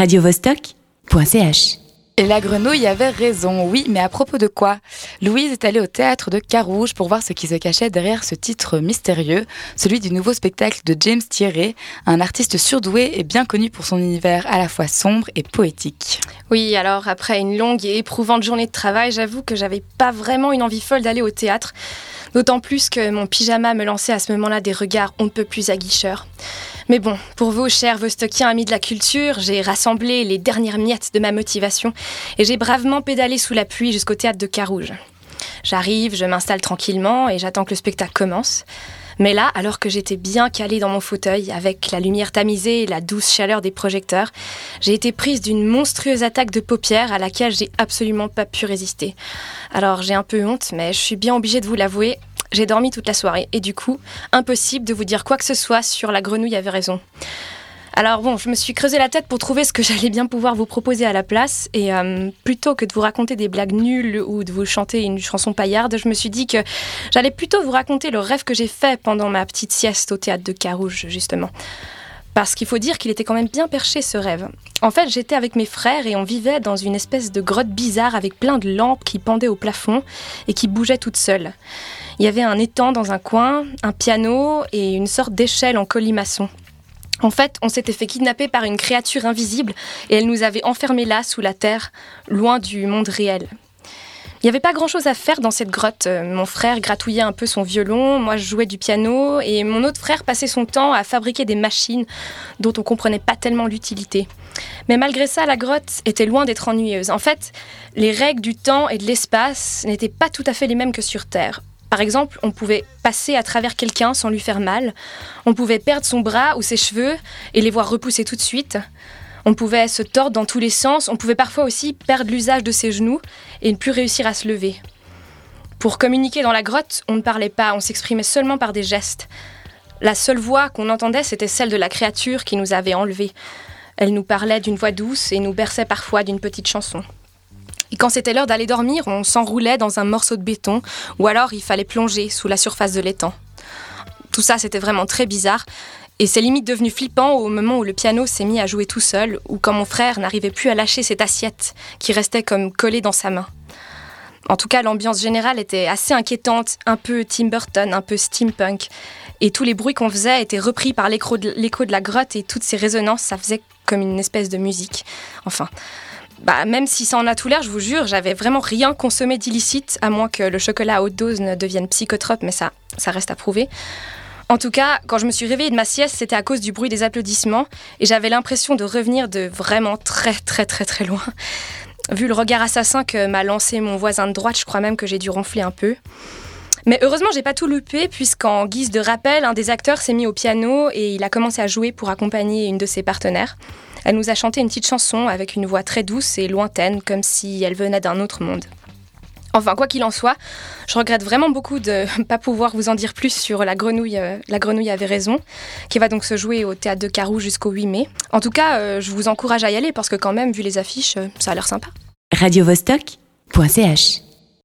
radiovostok.ch. Et la grenouille avait raison, oui, mais à propos de quoi? Louise est allée au théâtre de Carouge pour voir ce qui se cachait derrière ce titre mystérieux, celui du nouveau spectacle de James Thierry, un artiste surdoué et bien connu pour son univers à la fois sombre et poétique. Oui, alors après une longue et éprouvante journée de travail, j'avoue que j'avais pas vraiment une envie folle d'aller au théâtre, d'autant plus que mon pyjama me lançait à ce moment-là des regards on ne peut plus aguicheurs. Mais bon, pour vous, chers Vostokiens amis de la culture, j'ai rassemblé les dernières miettes de ma motivation et j'ai bravement pédalé sous la pluie jusqu'au théâtre de Carouge. J'arrive, je m'installe tranquillement et j'attends que le spectacle commence. Mais là, alors que j'étais bien calée dans mon fauteuil, avec la lumière tamisée et la douce chaleur des projecteurs, j'ai été prise d'une monstrueuse attaque de paupières à laquelle j'ai absolument pas pu résister. Alors j'ai un peu honte, mais je suis bien obligée de vous l'avouer, j'ai dormi toute la soirée et du coup, impossible de vous dire quoi que ce soit sur la grenouille avait raison. Alors bon, je me suis creusé la tête pour trouver ce que j'allais bien pouvoir vous proposer à la place et euh, plutôt que de vous raconter des blagues nulles ou de vous chanter une chanson paillarde, je me suis dit que j'allais plutôt vous raconter le rêve que j'ai fait pendant ma petite sieste au théâtre de Carouge justement. Parce qu'il faut dire qu'il était quand même bien perché ce rêve. En fait, j'étais avec mes frères et on vivait dans une espèce de grotte bizarre avec plein de lampes qui pendaient au plafond et qui bougeaient toutes seules. Il y avait un étang dans un coin, un piano et une sorte d'échelle en colimaçon. En fait, on s'était fait kidnapper par une créature invisible et elle nous avait enfermés là, sous la terre, loin du monde réel. Il n'y avait pas grand-chose à faire dans cette grotte. Euh, mon frère gratouillait un peu son violon, moi je jouais du piano, et mon autre frère passait son temps à fabriquer des machines dont on comprenait pas tellement l'utilité. Mais malgré ça, la grotte était loin d'être ennuyeuse. En fait, les règles du temps et de l'espace n'étaient pas tout à fait les mêmes que sur Terre. Par exemple, on pouvait passer à travers quelqu'un sans lui faire mal. On pouvait perdre son bras ou ses cheveux et les voir repousser tout de suite. On pouvait se tordre dans tous les sens. On pouvait parfois aussi perdre l'usage de ses genoux et ne plus réussir à se lever. Pour communiquer dans la grotte, on ne parlait pas, on s'exprimait seulement par des gestes. La seule voix qu'on entendait, c'était celle de la créature qui nous avait enlevés. Elle nous parlait d'une voix douce et nous berçait parfois d'une petite chanson. Et quand c'était l'heure d'aller dormir, on s'enroulait dans un morceau de béton, ou alors il fallait plonger sous la surface de l'étang. Tout ça, c'était vraiment très bizarre, et c'est limite devenu flippant au moment où le piano s'est mis à jouer tout seul, ou quand mon frère n'arrivait plus à lâcher cette assiette qui restait comme collée dans sa main. En tout cas, l'ambiance générale était assez inquiétante, un peu Tim Burton, un peu steampunk. Et tous les bruits qu'on faisait étaient repris par l'écho de, de la grotte et toutes ces résonances, ça faisait comme une espèce de musique. Enfin, bah, même si ça en a tout l'air, je vous jure, j'avais vraiment rien consommé d'illicite, à moins que le chocolat à haute dose ne devienne psychotrope, mais ça, ça reste à prouver. En tout cas, quand je me suis réveillée de ma sieste, c'était à cause du bruit des applaudissements, et j'avais l'impression de revenir de vraiment très très très très loin. Vu le regard assassin que m'a lancé mon voisin de droite, je crois même que j'ai dû ronfler un peu. Mais heureusement, j'ai pas tout loupé, puisqu'en guise de rappel, un des acteurs s'est mis au piano et il a commencé à jouer pour accompagner une de ses partenaires. Elle nous a chanté une petite chanson avec une voix très douce et lointaine, comme si elle venait d'un autre monde. Enfin, quoi qu'il en soit, je regrette vraiment beaucoup de ne pas pouvoir vous en dire plus sur La Grenouille, euh, La Grenouille avait raison, qui va donc se jouer au théâtre de Carou jusqu'au 8 mai. En tout cas, euh, je vous encourage à y aller parce que quand même, vu les affiches, euh, ça a l'air sympa. radiovostok.ch